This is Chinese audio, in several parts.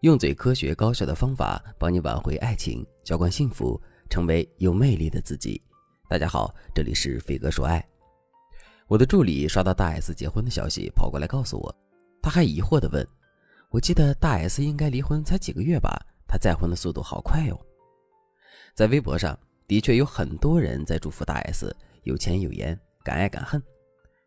用嘴科学高效的方法帮你挽回爱情，浇灌幸福，成为有魅力的自己。大家好，这里是飞哥说爱。我的助理刷到大 S 结婚的消息，跑过来告诉我，他还疑惑地问：“我记得大 S 应该离婚才几个月吧？她再婚的速度好快哦。”在微博上，的确有很多人在祝福大 S 有钱有颜，敢爱敢恨，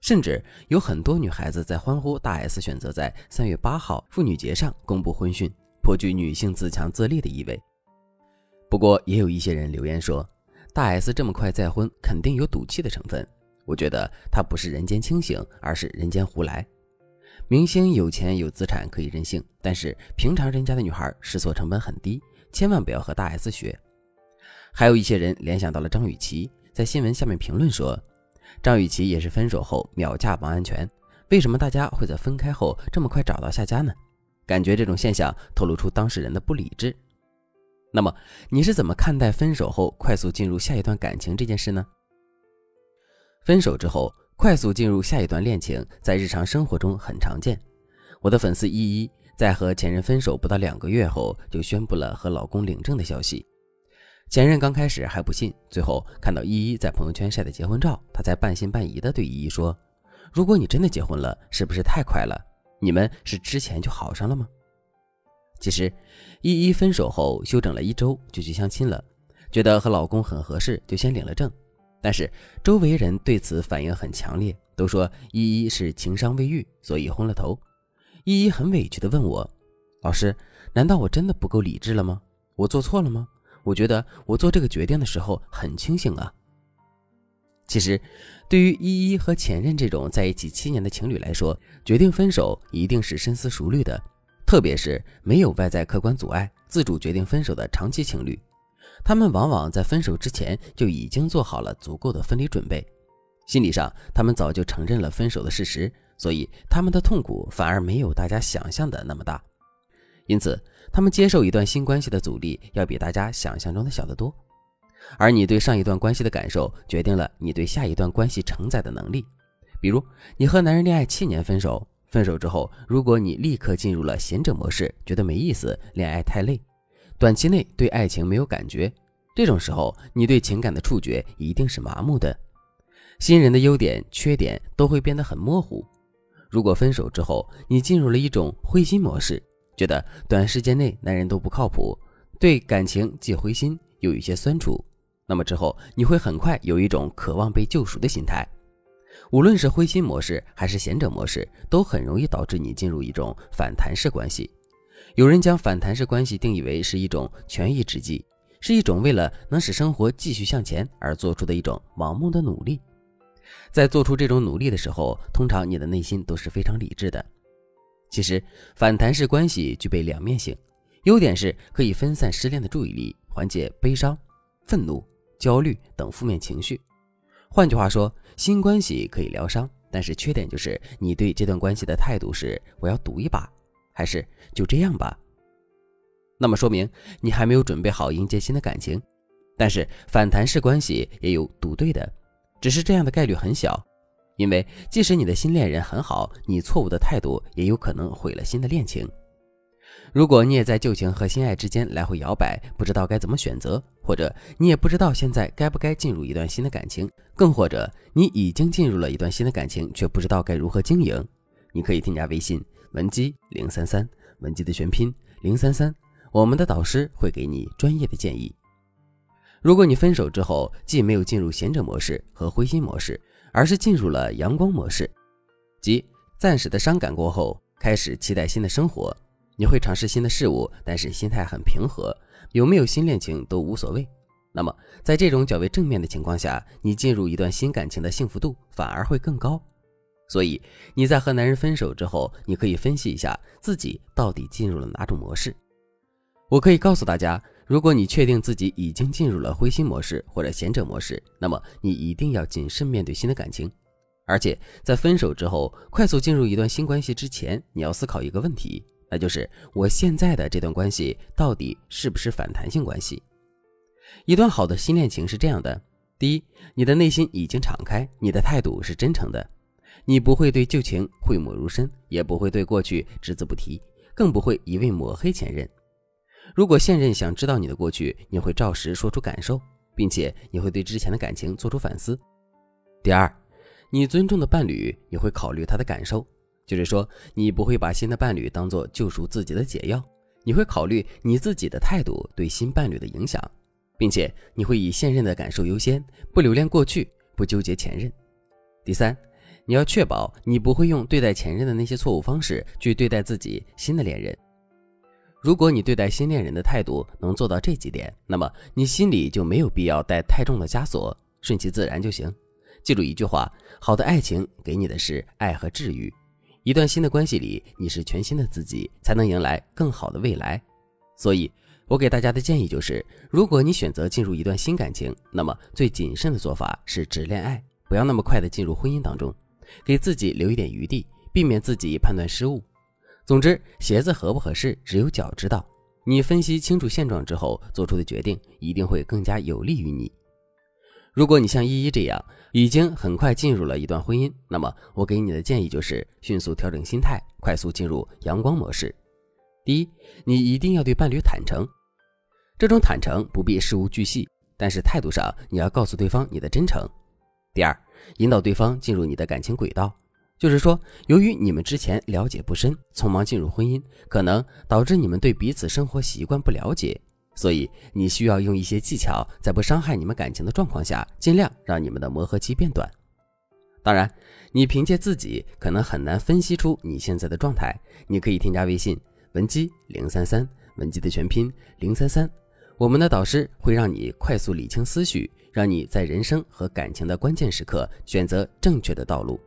甚至有很多女孩子在欢呼大 S 选择在三月八号妇女节上公布婚讯。颇具女性自强自立的意味。不过，也有一些人留言说，大 S 这么快再婚，肯定有赌气的成分。我觉得她不是人间清醒，而是人间胡来。明星有钱有资产可以任性，但是平常人家的女孩试错成本很低，千万不要和大 S 学。还有一些人联想到了张雨绮，在新闻下面评论说，张雨绮也是分手后秒嫁王安全，为什么大家会在分开后这么快找到下家呢？感觉这种现象透露出当事人的不理智。那么你是怎么看待分手后快速进入下一段感情这件事呢？分手之后快速进入下一段恋情，在日常生活中很常见。我的粉丝依依在和前任分手不到两个月后，就宣布了和老公领证的消息。前任刚开始还不信，最后看到依依在朋友圈晒的结婚照，他才半信半疑地对依依说：“如果你真的结婚了，是不是太快了？”你们是之前就好上了吗？其实，依依分手后休整了一周就去相亲了，觉得和老公很合适，就先领了证。但是周围人对此反应很强烈，都说依依是情伤未愈，所以昏了头。依依很委屈地问我：“老师，难道我真的不够理智了吗？我做错了吗？我觉得我做这个决定的时候很清醒啊。”其实，对于依依和前任这种在一起七年的情侣来说，决定分手一定是深思熟虑的。特别是没有外在客观阻碍，自主决定分手的长期情侣，他们往往在分手之前就已经做好了足够的分离准备，心理上他们早就承认了分手的事实，所以他们的痛苦反而没有大家想象的那么大。因此，他们接受一段新关系的阻力要比大家想象中的小得多。而你对上一段关系的感受，决定了你对下一段关系承载的能力。比如，你和男人恋爱七年分手，分手之后，如果你立刻进入了贤者模式，觉得没意思，恋爱太累，短期内对爱情没有感觉，这种时候，你对情感的触觉一定是麻木的，新人的优点、缺点都会变得很模糊。如果分手之后，你进入了一种灰心模式，觉得短时间内男人都不靠谱，对感情既灰心又有些酸楚。那么之后，你会很快有一种渴望被救赎的心态。无论是灰心模式还是贤者模式，都很容易导致你进入一种反弹式关系。有人将反弹式关系定义为是一种权宜之计，是一种为了能使生活继续向前而做出的一种盲目的努力。在做出这种努力的时候，通常你的内心都是非常理智的。其实，反弹式关系具备两面性，优点是可以分散失恋的注意力，缓解悲伤、愤怒。焦虑等负面情绪，换句话说，新关系可以疗伤，但是缺点就是你对这段关系的态度是我要赌一把，还是就这样吧。那么说明你还没有准备好迎接新的感情。但是反弹式关系也有赌对的，只是这样的概率很小，因为即使你的新恋人很好，你错误的态度也有可能毁了新的恋情。如果你也在旧情和新爱之间来回摇摆，不知道该怎么选择，或者你也不知道现在该不该进入一段新的感情，更或者你已经进入了一段新的感情，却不知道该如何经营，你可以添加微信文姬零三三，文姬的全拼零三三，我们的导师会给你专业的建议。如果你分手之后既没有进入贤者模式和灰心模式，而是进入了阳光模式，即暂时的伤感过后，开始期待新的生活。你会尝试新的事物，但是心态很平和，有没有新恋情都无所谓。那么，在这种较为正面的情况下，你进入一段新感情的幸福度反而会更高。所以，你在和男人分手之后，你可以分析一下自己到底进入了哪种模式。我可以告诉大家，如果你确定自己已经进入了灰心模式或者贤者模式，那么你一定要谨慎面对新的感情。而且，在分手之后快速进入一段新关系之前，你要思考一个问题。那就是我现在的这段关系到底是不是反弹性关系？一段好的新恋情是这样的：第一，你的内心已经敞开，你的态度是真诚的，你不会对旧情讳莫如深，也不会对过去只字不提，更不会一味抹黑前任。如果现任想知道你的过去，你会照实说出感受，并且你会对之前的感情做出反思。第二，你尊重的伴侣也会考虑他的感受，就是说，你不会把新的伴侣当做救赎自己的解药，你会考虑你自己的态度对新伴侣的影响，并且你会以现任的感受优先，不留恋过去，不纠结前任。第三，你要确保你不会用对待前任的那些错误方式去对待自己新的恋人。如果你对待新恋人的态度能做到这几点，那么你心里就没有必要带太重的枷锁，顺其自然就行。记住一句话：好的爱情给你的是爱和治愈。一段新的关系里，你是全新的自己，才能迎来更好的未来。所以，我给大家的建议就是：如果你选择进入一段新感情，那么最谨慎的做法是只恋爱，不要那么快的进入婚姻当中，给自己留一点余地，避免自己判断失误。总之，鞋子合不合适，只有脚知道。你分析清楚现状之后做出的决定，一定会更加有利于你。如果你像依依这样，已经很快进入了一段婚姻，那么我给你的建议就是迅速调整心态，快速进入阳光模式。第一，你一定要对伴侣坦诚，这种坦诚不必事无巨细，但是态度上你要告诉对方你的真诚。第二，引导对方进入你的感情轨道。就是说，由于你们之前了解不深，匆忙进入婚姻，可能导致你们对彼此生活习惯不了解，所以你需要用一些技巧，在不伤害你们感情的状况下，尽量让你们的磨合期变短。当然，你凭借自己可能很难分析出你现在的状态，你可以添加微信文姬零三三，文姬的全拼零三三，我们的导师会让你快速理清思绪，让你在人生和感情的关键时刻选择正确的道路。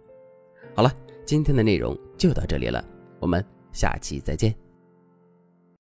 好了，今天的内容就到这里了，我们下期再见。